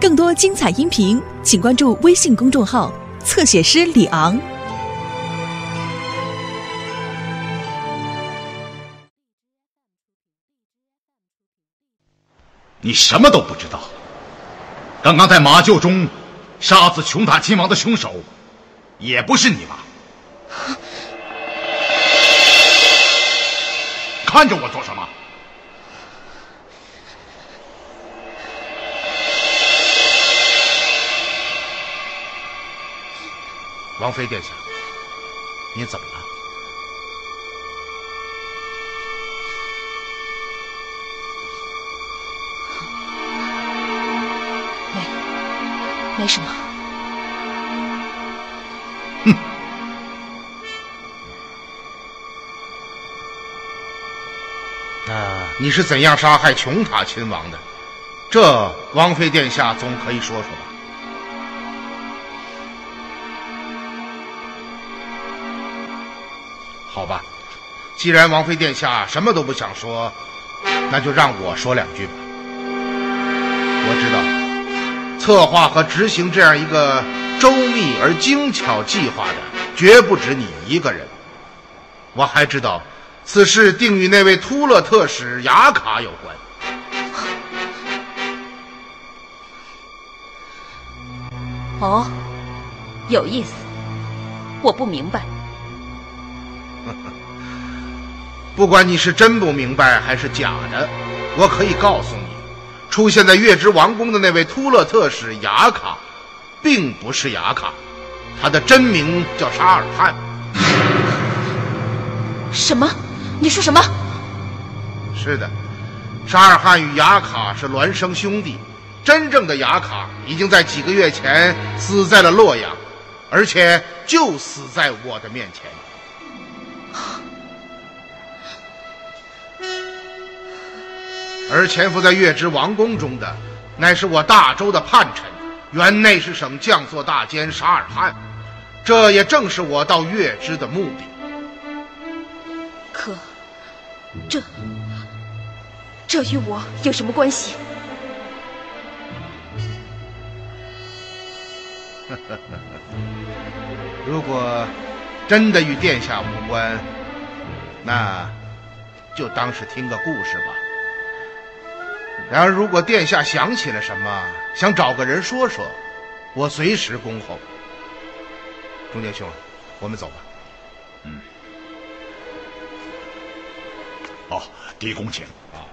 更多精彩音频，请关注微信公众号“侧写师李昂”。你什么都不知道。刚刚在马厩中杀死琼塔亲王的凶手，也不是你吧？看着我做什么？王妃殿下，你怎么了？没没什么。哼！那你是怎样杀害琼塔亲王的？这王妃殿下总可以说说吧？好吧，既然王妃殿下什么都不想说，那就让我说两句吧。我知道，策划和执行这样一个周密而精巧计划的，绝不止你一个人。我还知道，此事定与那位突勒特使雅卡有关。哦，有意思，我不明白。不管你是真不明白还是假的，我可以告诉你，出现在月之王宫的那位突勒特使雅卡，并不是雅卡，他的真名叫沙尔汗。什么？你说什么？是的，沙尔汗与雅卡是孪生兄弟，真正的雅卡已经在几个月前死在了洛阳，而且就死在我的面前。而潜伏在月之王宫中的，乃是我大周的叛臣，原内侍省将作大监沙尔汗。这也正是我到月之的目的。可，这这与我有什么关系？如果真的与殿下无关，那就当是听个故事吧。然而，如果殿下想起了什么，想找个人说说，我随时恭候。中间兄，我们走吧。嗯。哦，狄公请啊。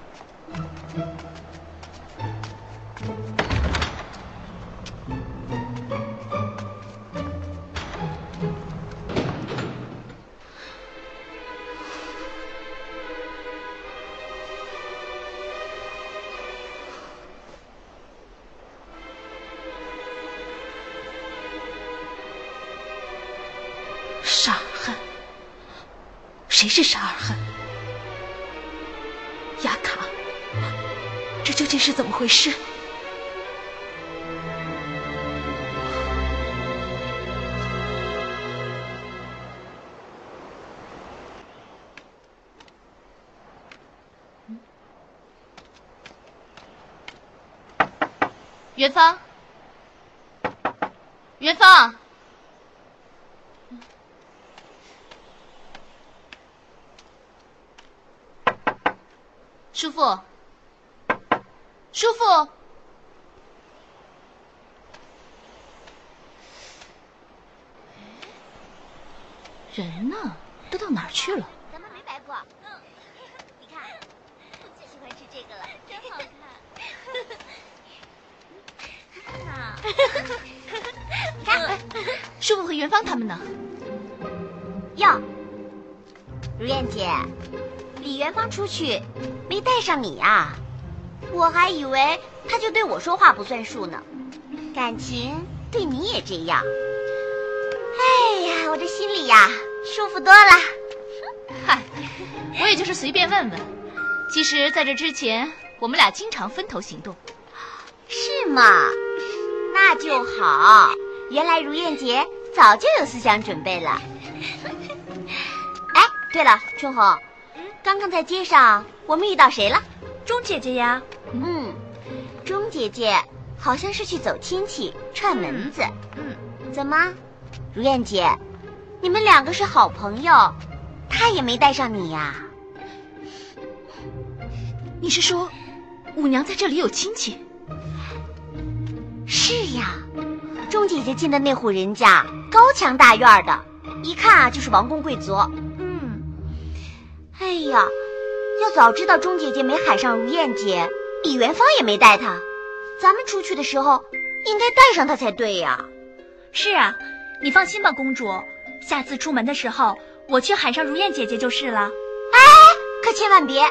元芳，元芳。叔父，叔父，人呢？都到哪儿去了？咱们没白过。嗯，你看，我最喜欢吃这个了，真好看。看呐，你看，叔父和元芳他们呢？哟，如燕姐。李元芳出去，没带上你呀？我还以为他就对我说话不算数呢，感情对你也这样。哎呀，我这心里呀舒服多了。嗨，我也就是随便问问。其实，在这之前，我们俩经常分头行动。是吗？那就好。原来如燕姐早就有思想准备了。哎，对了，春红。刚刚在街上，我们遇到谁了？钟姐姐呀。嗯，钟姐姐，好像是去走亲戚串门子。嗯，怎么，如燕姐，你们两个是好朋友，她也没带上你呀？你是说五娘在这里有亲戚？是呀，钟姐姐进的那户人家高墙大院的，一看啊就是王公贵族。嗯，哎呀，要早知道钟姐姐没喊上如燕姐，李元芳也没带她，咱们出去的时候应该带上她才对呀。是啊，你放心吧，公主，下次出门的时候我去喊上如燕姐姐就是了。哎可千万别，啊，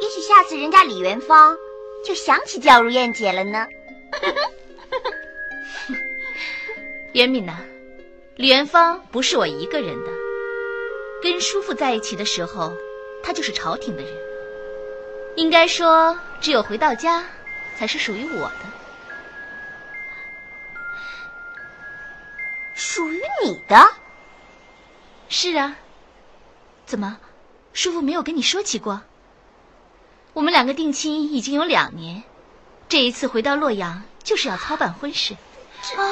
也许下次人家李元芳就想起叫如燕姐了呢。元敏呐、李元芳不是我一个人的，跟叔父在一起的时候，他就是朝廷的人。应该说，只有回到家，才是属于我的。属于你的？是啊，怎么，叔父没有跟你说起过？我们两个定亲已经有两年，这一次回到洛阳，就是要操办婚事。啊！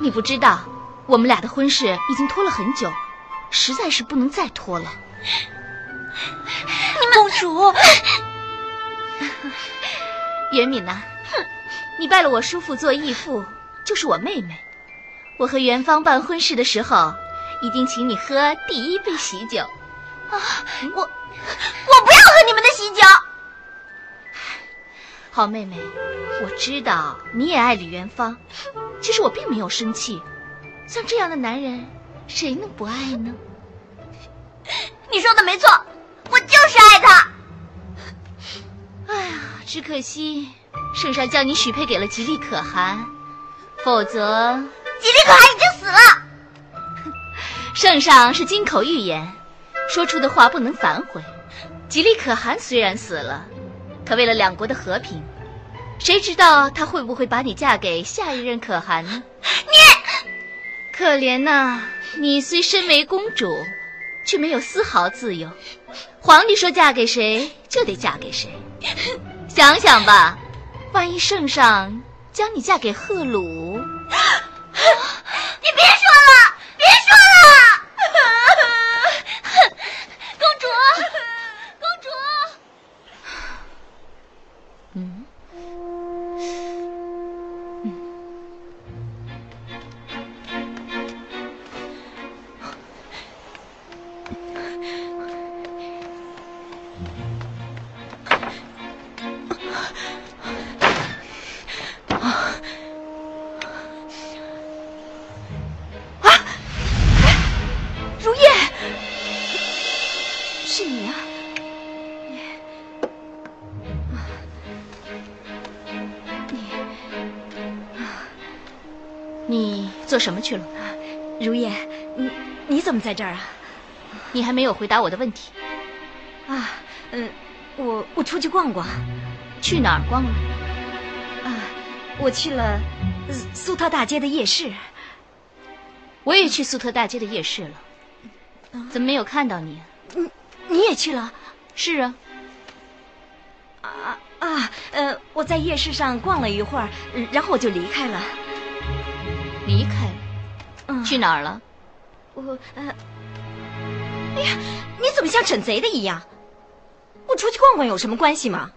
你不知道，我们俩的婚事已经拖了很久，实在是不能再拖了。你们公主，元敏呐、你拜了我叔父做义父，就是我妹妹。我和元芳办婚事的时候，一定请你喝第一杯喜酒。啊我我不要喝你们的喜酒。好妹妹，我知道你也爱李元芳，其实我并没有生气。像这样的男人，谁能不爱呢？你说的没错，我就是爱他。哎呀，只可惜圣上将你许配给了吉利可汗，否则吉利可汗已经死了。圣上是金口玉言，说出的话不能反悔。吉利可汗虽然死了，可为了两国的和平，谁知道他会不会把你嫁给下一任可汗呢？你可怜呐、你虽身为公主，却没有丝毫自由。皇帝说嫁给谁就得嫁给谁，想想吧，万一圣上将你嫁给赫鲁，你别说了，别说了。什么去了？如燕，你你怎么在这儿啊？你还没有回答我的问题，啊，嗯，我我出去逛逛去哪儿逛了？啊，我去了呃苏特大街的夜市。我也去苏特大街的夜市了，怎么没有看到你？你你也去了是啊，啊啊？呃，我在夜市上逛了一会儿，呃然后我就离开了。离开了，嗯，去哪儿了？我呃，哎呀，你怎么像整贼的一样？我出去逛逛有什么关系吗？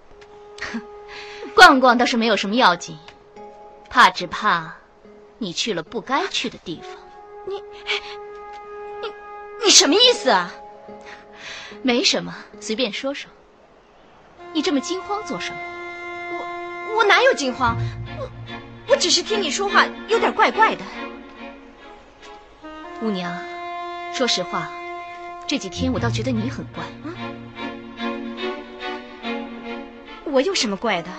逛逛倒是没有什么要紧，怕只怕你去了不该去的地方。你你、你什么意思啊？没什么，随便说说。你这么惊慌做什么？我我哪有惊慌？我我只是听你说话有点怪怪的。五娘，说实话，这几天我倒觉得你很怪啊。我有什么怪的？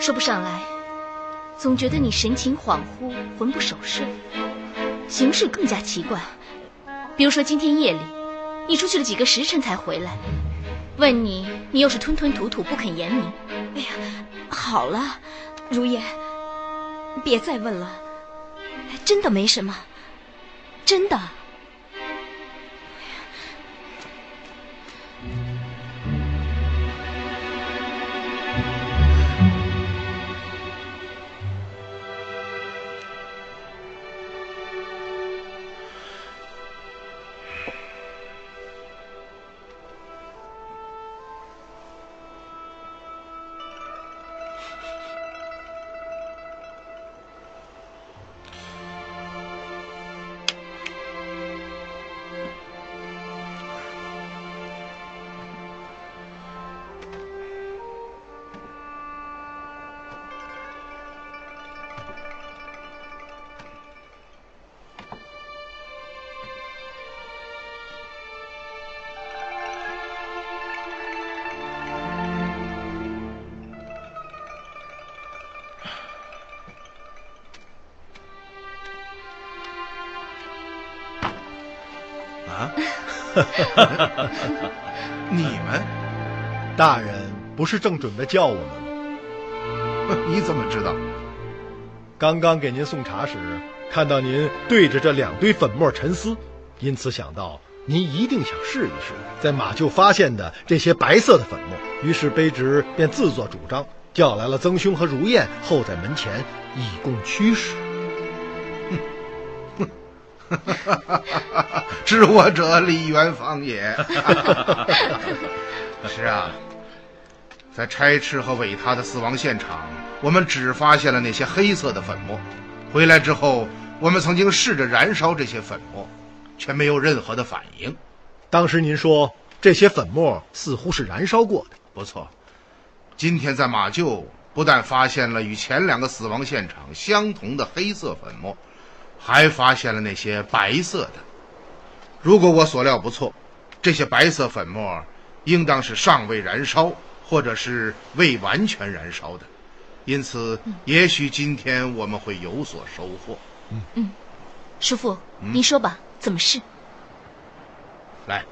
说不上来，总觉得你神情恍惚，魂不守舍，行事更加奇怪。比如说今天夜里，你出去了几个时辰才回来，问你，你又是吞吞吐吐不肯言明。哎呀，好了，如烟，别再问了，真的没什么，真的。啊？你们？大人不是正准备叫我们吗？你怎么知道？刚刚给您送茶时，看到您对着这两堆粉末沉思，因此想到您一定想试一试在马厩发现的这些白色的粉末。于是卑职便自作主张，叫来了曾兄和如燕候在门前，以供驱使。知我者，李元芳也。是啊。在拆斥和尾塌的死亡现场，我们只发现了那些黑色的粉末。回来之后，我们曾经试着燃烧这些粉末，却没有任何的反应。当时您说这些粉末似乎是燃烧过的。不错，今天在马厩不但发现了与前两个死亡现场相同的黑色粉末，还发现了那些白色的。如果我所料不错，这些白色粉末应当是尚未燃烧。或者是未完全燃烧的，因此，也许今天我们会有所收获。嗯嗯，叔父，您说吧，怎么试？来，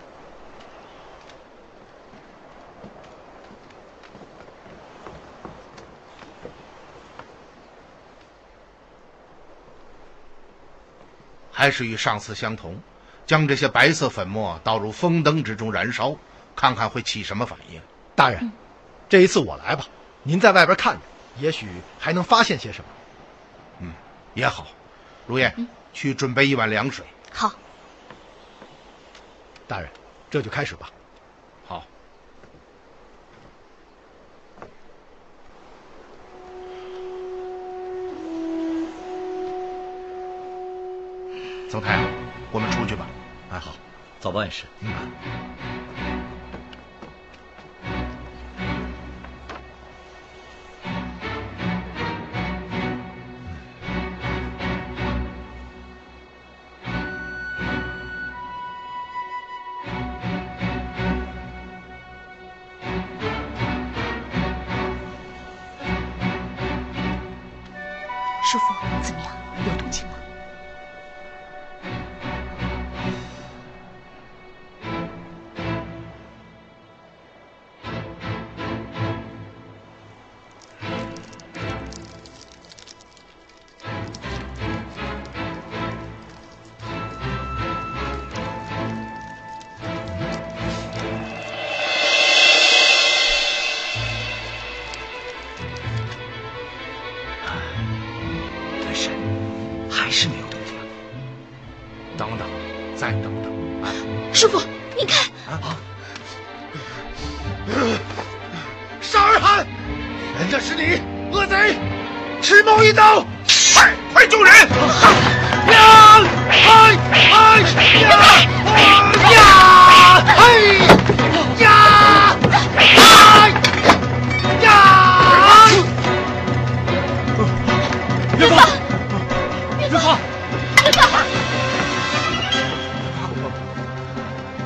还是与上次相同，将这些白色粉末倒入风灯之中燃烧，看看会起什么反应。大人。这一次我来吧，您在外边看着，也许还能发现些什么。嗯，也好。如燕，去准备一碗凉水。好。大人，这就开始吧。好。曾太，我们出去吧。哎，好，早办事。嗯。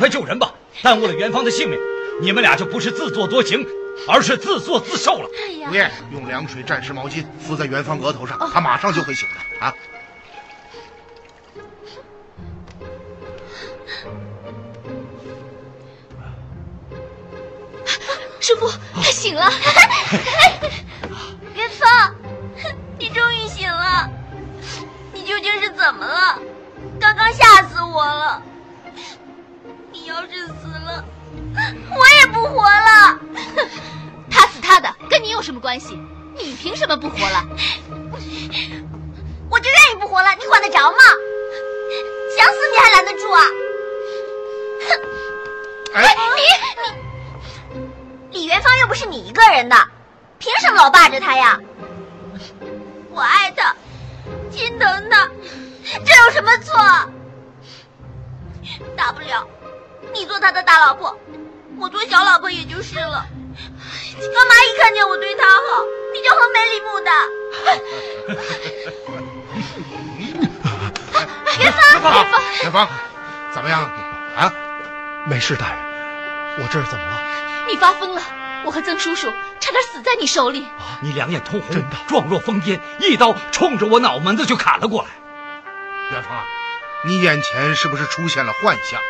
快救人吧！耽误了元芳的性命，你们俩就不是自作多情，而是自作自受了。哎呀，吴燕，用凉水蘸湿毛巾敷在元芳额头上，她马上就会醒的啊！师傅，他醒了。元芳。你终于醒了，你究竟是怎么了？刚刚吓死我了！要是死了，我也不活了。他死他的，跟你有什么关系？你凭什么不活了？我就愿意不活了，你管得着吗？想死你还拦得住啊？哼。你你李元芳又不是你一个人的，凭什么老霸着他呀？我爱他，心疼他，这有什么错？大不了。你做他的大老婆，我做小老婆也就是了。干嘛一看见我对他好，你就横眉立目的？元芳，元芳，元芳，怎么样？啊？没事，大人。我这是怎么了？你发疯了！我和曾叔叔差点死在你手里。你两眼通红，真的状若疯癫，一刀冲着我脑门子就砍了过来。元芳，你眼前是不是出现了幻象？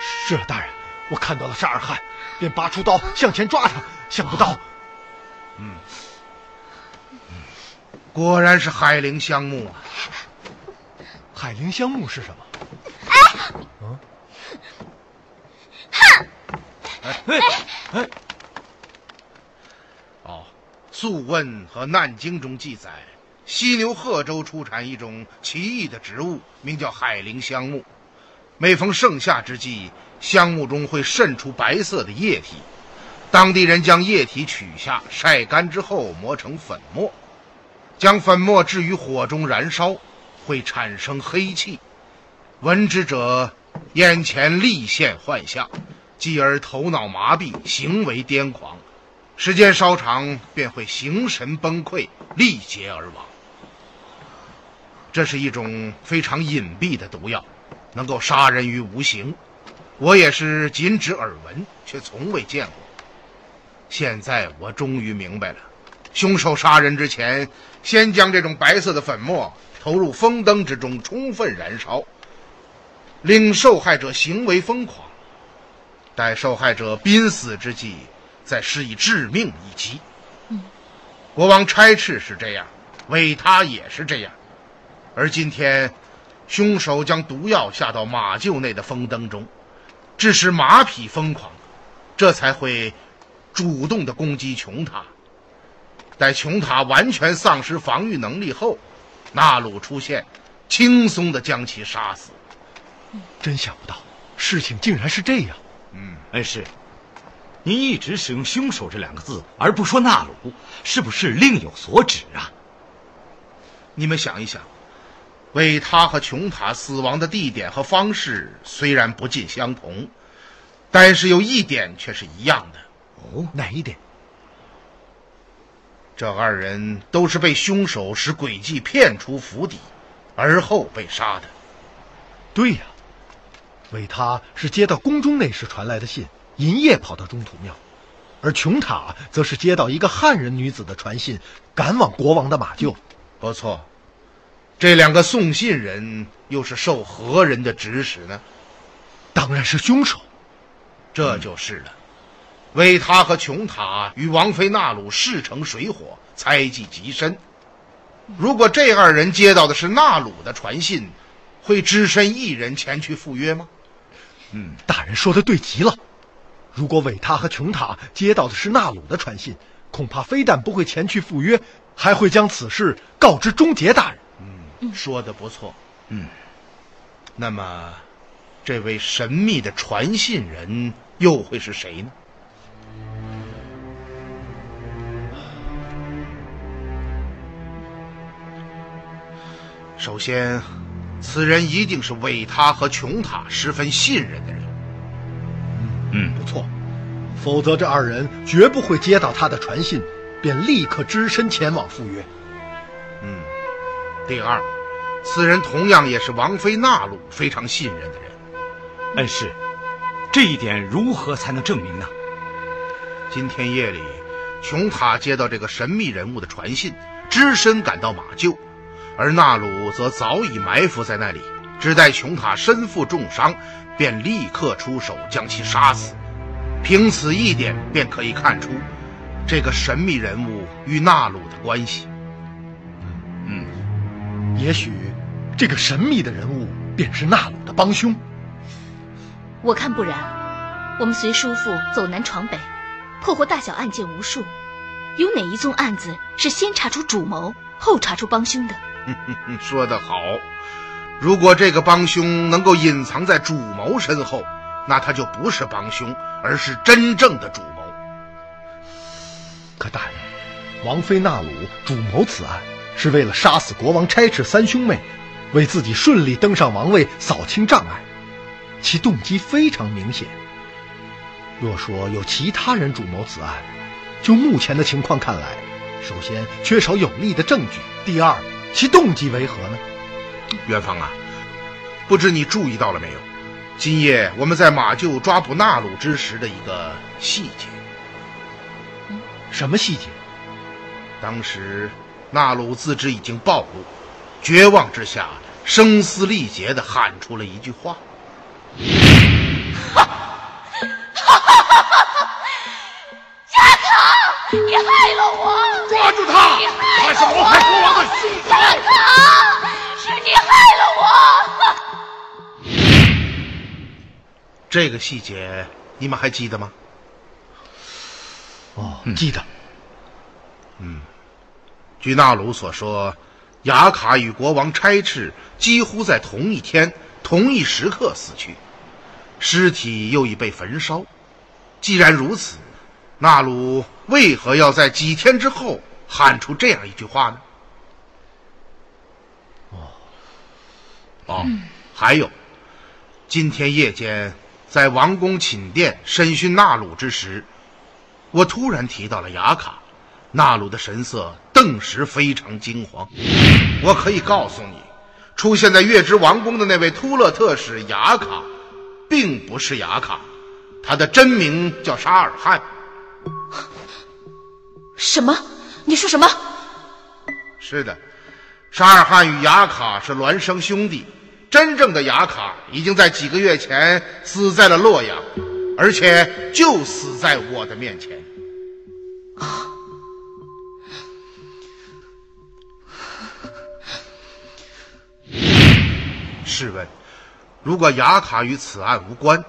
是啊，大人，我看到了沙尔汗，便拔出刀向前抓他，想不到，嗯。果然是海陵香木啊！海陵香木是什么？哦，《素问》和《难经》中记载，犀牛贺州出产一种奇异的植物，名叫海陵香木。每逢盛夏之际，香木中会渗出白色的液体，当地人将液体取下，晒干之后磨成粉末，将粉末置于火中燃烧，会产生黑气。闻之者眼前立现幻象，继而头脑麻痹，行为癫狂。时间稍长，便会形神崩溃，力竭而亡。这是一种非常隐蔽的毒药，能够杀人于无形。我也是仅止耳闻，却从未见过。现在我终于明白了，凶手杀人之前，先将这种白色的粉末投入风灯之中，充分燃烧，令受害者行为疯狂。待受害者濒死之际，再施以致命一击。嗯国王差斥是这样，韦他也是这样。而今天，凶手将毒药下到马厩内的风灯中，致使马匹疯狂，这才会主动的攻击琼塔。待琼塔完全丧失防御能力后，纳鲁出现，轻松的将其杀死。真想不到，事情竟然是这样。嗯恩师，您一直使用“凶手”这两个字，而不说纳鲁，是不是另有所指啊？你们想一想，韦他和琼塔死亡的地点和方式虽然不尽相同，但是有一点却是一样的。哦，哪一点？这二人都是被凶手使诡计骗出府邸，而后被杀的。对呀，韦他是接到宫中内侍传来的信，银夜跑到中土庙，而琼塔则是接到一个汉人女子的传信，赶往国王的马厩。不错，这两个送信人又是受何人的指使呢？当然是凶手。这就是了。韦他和琼塔与王妃纳鲁势成水火，猜忌极深。如果这二人接到的是纳鲁的传信，会只身一人前去赴约吗？嗯大人说的对极了。如果韦他和琼塔接到的是纳鲁的传信，恐怕非但不会前去赴约，还会将此事告知终结大人。说的不错。嗯，那么，这位神秘的传信人又会是谁呢？首先，此人一定是韦他和琼塔十分信任的人。嗯，不错，否则这二人绝不会接到他的传信，便立刻只身前往赴约。嗯，第二，此人同样也是王妃纳鲁非常信任的人。恩师，这一点如何才能证明呢？今天夜里，琼塔接到这个神秘人物的传信，只身赶到马厩，而纳鲁则早已埋伏在那里，只待琼塔身负重伤，便立刻出手将其杀死。凭此一点，便可以看出这个神秘人物与纳鲁的关系。也许，这个神秘的人物便是纳鲁的帮凶。我看不然，我们随叔父走南闯北，破获大小案件无数，有哪一宗案子是先查出主谋，后查出帮凶的？说得好，如果这个帮凶能够隐藏在主谋身后，那他就不是帮凶，而是真正的主谋。可大人，王妃纳鲁主谋此案，是为了杀死国王差赤三兄妹，为自己顺利登上王位扫清障碍，其动机非常明显。若说有其他人主谋此案，就目前的情况看来，首先缺少有力的证据，第二，其动机为何呢？元芳啊，不知你注意到了没有？今夜我们在马厩抓捕纳鲁之时的一个细节。什么细节？当时纳鲁自知已经暴露，绝望之下，声嘶力竭地喊出了一句话：“哈，哈哈哈哈哈！亚卡，你害了我！抓住他！他是谋害国王的凶手！亚卡，是你害了我！”这个细节你们还记得吗？哦，记得。嗯，据纳鲁所说，雅卡与国王差赤几乎在同一天、同一时刻死去，尸体又已被焚烧。既然如此，纳鲁为何要在几天之后喊出这样一句话呢？哦，哦，还有，今天夜间在王宫寝殿审讯纳鲁之时。我突然提到了雅卡，纳鲁的神色顿时非常惊慌。我可以告诉你，出现在月之王宫的那位突勒特使雅卡，并不是雅卡，他的真名叫沙尔汗。什么？你说什么？是的，沙尔汗与雅卡是孪生兄弟。真正的雅卡已经在几个月前死在了洛阳。而且就死在我的面前。啊！试问，如果雅卡与此案无关，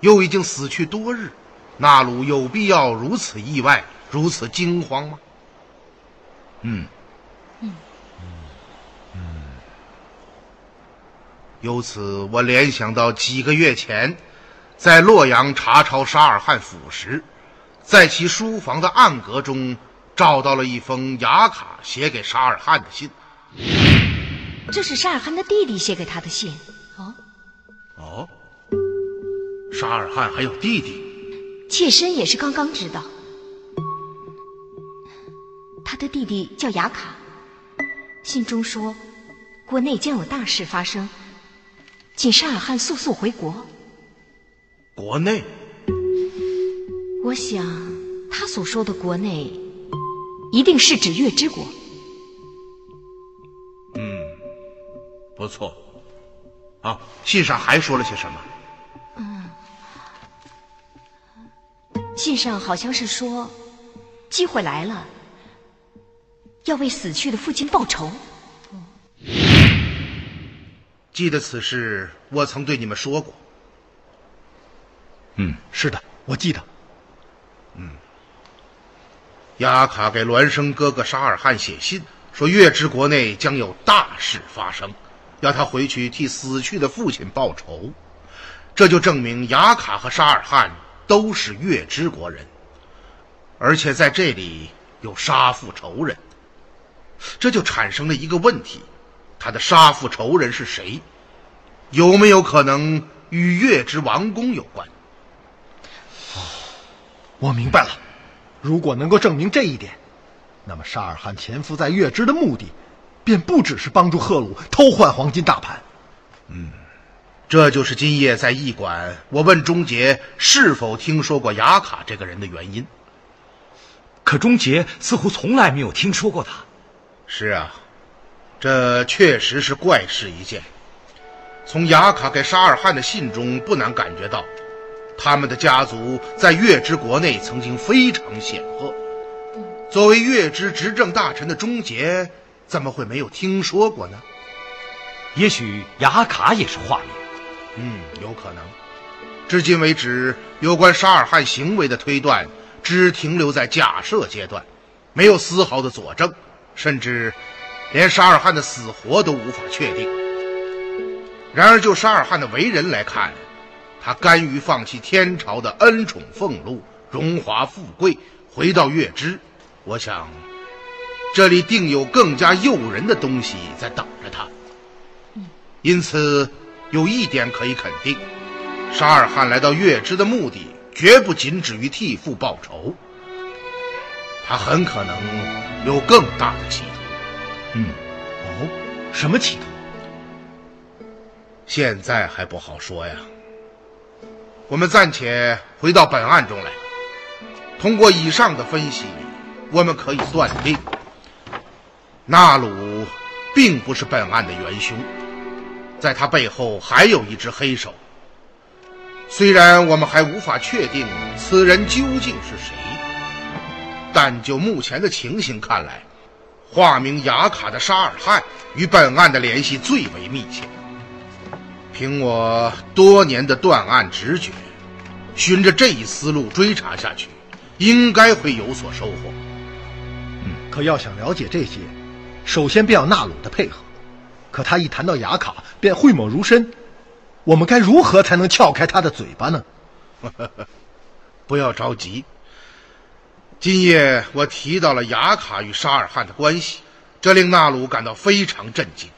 又已经死去多日，纳鲁有必要如此意外、如此惊慌吗？嗯，嗯，嗯。由此，我联想到几个月前。在洛阳查抄沙尔汗府时，在其书房的暗格中找到了一封雅卡写给沙尔汗的信。这是沙尔汗的弟弟写给他的信。哦，哦，沙尔汗还有弟弟？妾身也是刚刚知道。他的弟弟叫雅卡，信中说国内将有大事发生，请沙尔汗速速回国。国内，我想他所说的国内，一定是指月之国。不错。啊，信上还说了些什么？嗯，信上好像是说，机会来了，要为死去的父亲报仇。记得此事，我曾对你们说过。嗯，是的，我记得。嗯，雅卡给孪生哥哥沙尔汗写信，说月之国内将有大事发生，要他回去替死去的父亲报仇。这就证明雅卡和沙尔汗都是月之国人，而且在这里有杀父仇人。这就产生了一个问题：他的杀父仇人是谁？有没有可能与月之王宫有关？哦我明白了，如果能够证明这一点，那么沙尔汗潜伏在月之的目的，便不只是帮助赫鲁偷换黄金大盘。嗯，这就是今夜在驿馆我问钟杰是否听说过雅卡这个人的原因。可钟杰似乎从来没有听说过他。是啊，这确实是怪事一件。从雅卡给沙尔汗的信中，不难感觉到。他们的家族在月之国内曾经非常显赫。作为月之执政大臣的钟杰，怎么会没有听说过呢？也许雅卡也是化名。嗯，有可能。至今为止，有关沙尔汗行为的推断只停留在假设阶段，没有丝毫的佐证，甚至连沙尔汗的死活都无法确定。然而，就沙尔汗的为人来看，他甘于放弃天朝的恩宠俸禄、荣华富贵，回到月支。我想，这里定有更加诱人的东西在等着他。因此，有一点可以肯定：沙尔汗来到月支的目的，绝不仅止于替父报仇。他很可能有更大的企图。嗯，哦，什么企图？现在还不好说呀。我们暂且回到本案中来。通过以上的分析，我们可以断定，纳鲁并不是本案的元凶，在他背后还有一只黑手。虽然我们还无法确定此人究竟是谁，但就目前的情形看来，化名雅卡的沙尔汗与本案的联系最为密切。凭我多年的断案直觉，循着这一思路追查下去，应该会有所收获。嗯，可要想了解这些，首先便要纳鲁的配合。可他一谈到雅卡，便讳莫如深。我们该如何才能撬开他的嘴巴呢？不要着急。今夜我提到了雅卡与沙尔汗的关系，这令纳鲁感到非常震惊。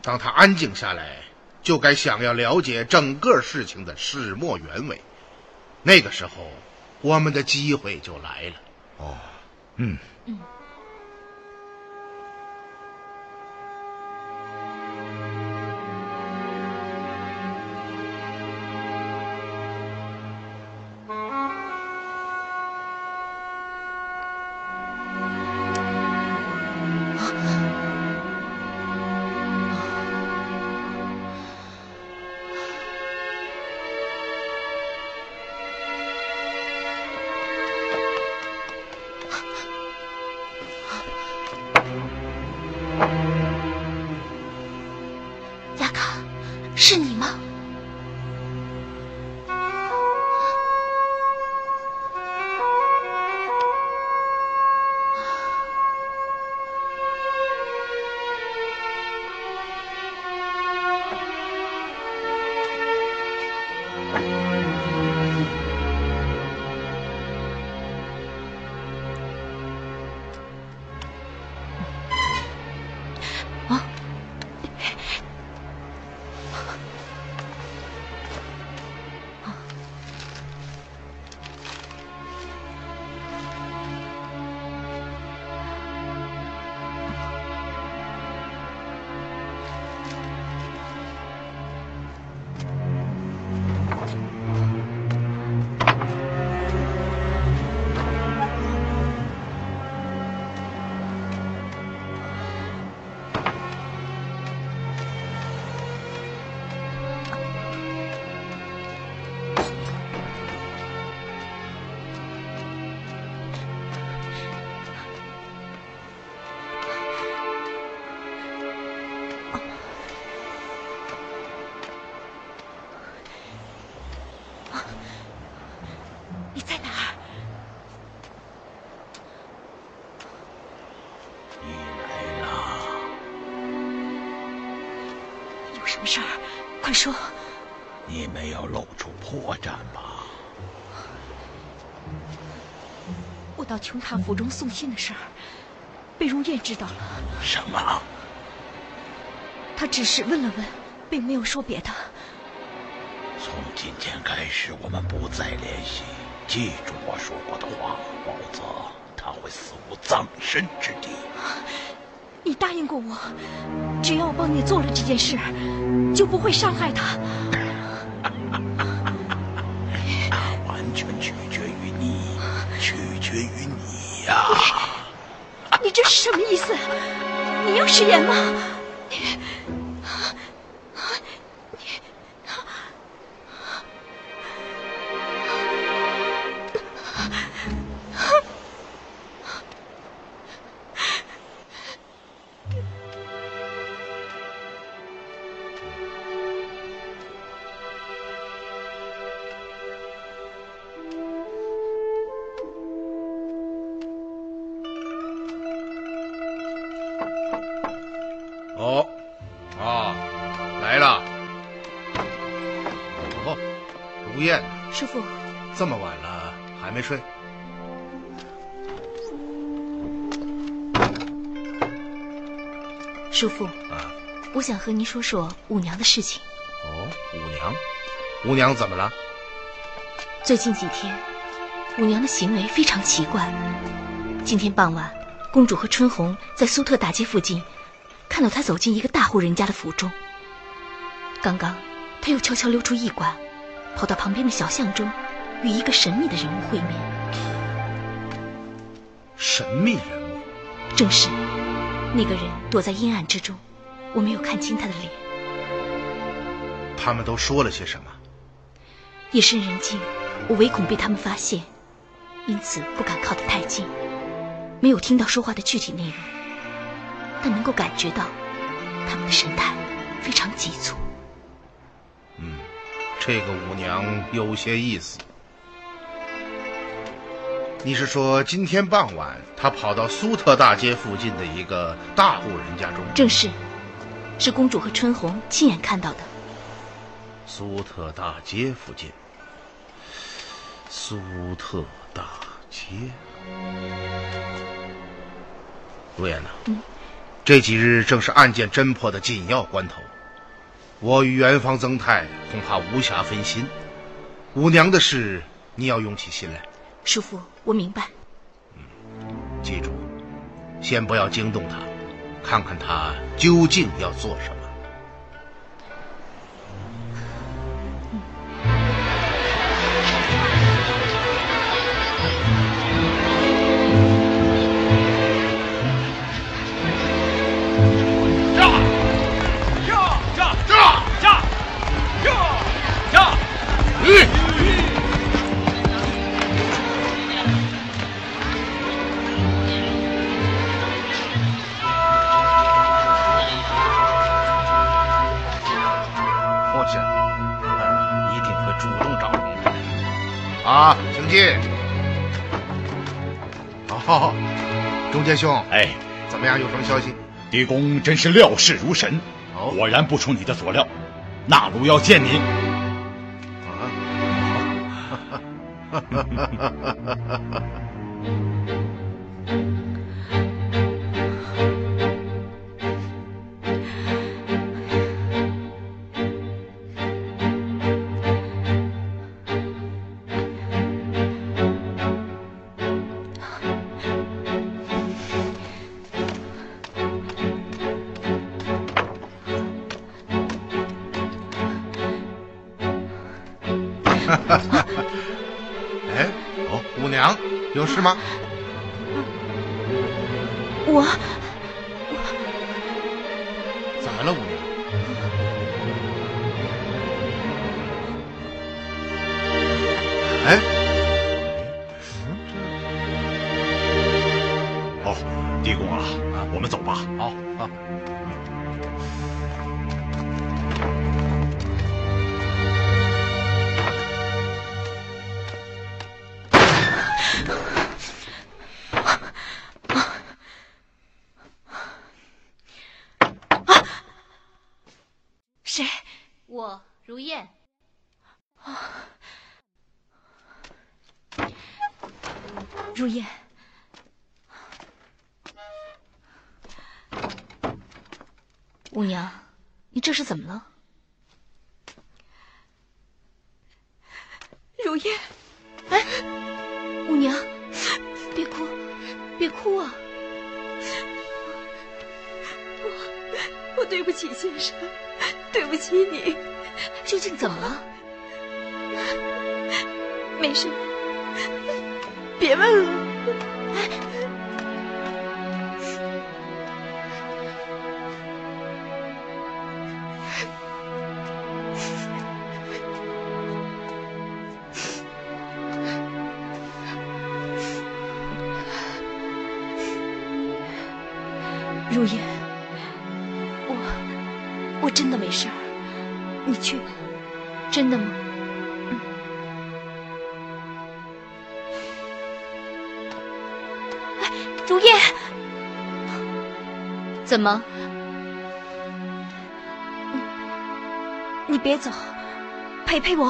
当他安静下来。就该想要了解整个事情的始末原委，那个时候，我们的机会就来了。哦，嗯。什么事儿？快说！你没有露出破绽吧？我到琼塔府中送信的事儿，被如燕知道了。什么？他只是问了问，并没有说别的。从今天开始，我们不再联系。记住我说过的话，否则他会死无葬身之地。你答应过我，只要我帮你做了这件事，就不会伤害他。那完全取决于你，取决于你呀！你这是什么意思？你要食言吗？哦，燕，叔父，这么晚了还没睡？叔父，啊，我想和您说说五娘的事情。哦，五娘，五娘怎么了？最近几天，五娘的行为非常奇怪。今天傍晚，公主和春红在苏特大街附近，看到她走进一个大户人家的府中。刚刚，她又悄悄溜出驿馆，跑到旁边的小巷中，与一个神秘的人物会面。神秘人物，正是那个人躲在阴暗之中，我没有看清他的脸。他们都说了些什么？夜深人静，我唯恐被他们发现，因此不敢靠得太近，没有听到说话的具体内容，但能够感觉到他们的神态非常急促。嗯，这个舞娘有些意思。你是说今天傍晚她跑到苏特大街附近的一个大户人家中？正是，是公主和春红亲眼看到的。苏特大街附近，苏特大街。陆燕呐，嗯，这几日正是案件侦破的紧要关头，我与元芳曾太恐怕无暇分心。五娘的事，你要用起心来。叔父，我明白。嗯记住，先不要惊动她，看看她究竟要做什么。兄，哎，怎么样？有什么消息？狄公真是料事如神，哦果然不出你的所料，纳鲁要见你。哎，是吗？如燕，五娘，你这是怎么了？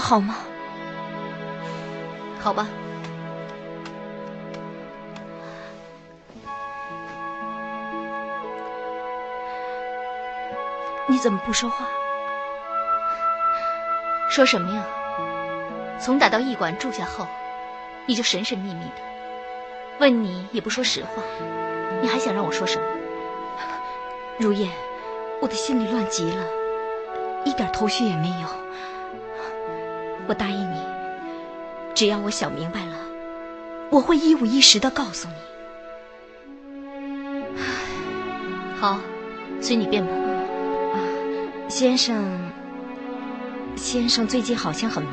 好吗？好吧。你怎么不说话？说什么呀？从打到驿馆住下后，你就神神秘秘的，问你也不说实话，你还想让我说什么？如燕，我的心里乱极了，一点头绪也没有。我答应你，只要我想明白了，我会一五一十的告诉你。好，随你便吧。先生，先生最近好像很忙，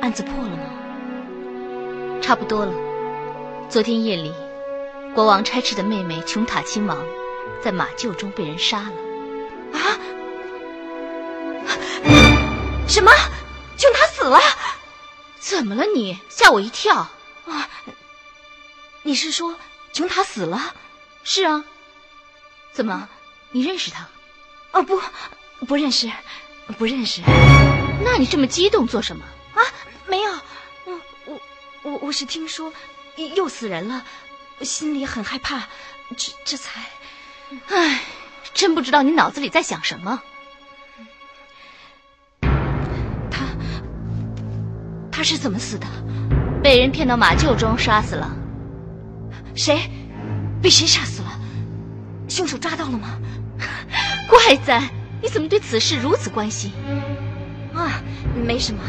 案子破了吗？差不多了。昨天夜里，国王差斥的妹妹琼塔亲王。在马厩中被人杀了，啊？什么？死了？怎么了你？吓我一跳！啊！你是说琼塔死了？是啊。怎么？你认识他？哦不，不认识，不认识。那你这么激动做什么？啊？没有。我，我我我是听说又死人了，心里很害怕，这这才。唉，真不知道你脑子里在想什么。他是怎么死的？被人骗到马厩中杀死了。谁？被谁杀死了？凶手抓到了吗？怪哉，你怎么对此事如此关心？啊，没什么，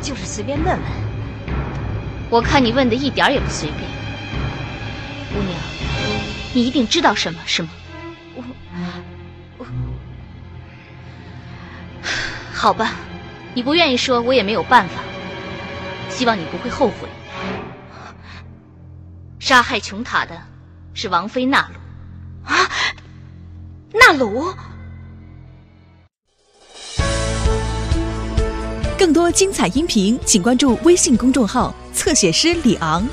就是随便问问。我看你问的一点也不随便。姑娘，你一定知道什么是吗？我，我好吧，你不愿意说，我也没有办法。希望你不会后悔。杀害琼塔的是王妃娜鲁。啊，娜鲁！更多精彩音频，请关注微信公众号“侧写师李昂”。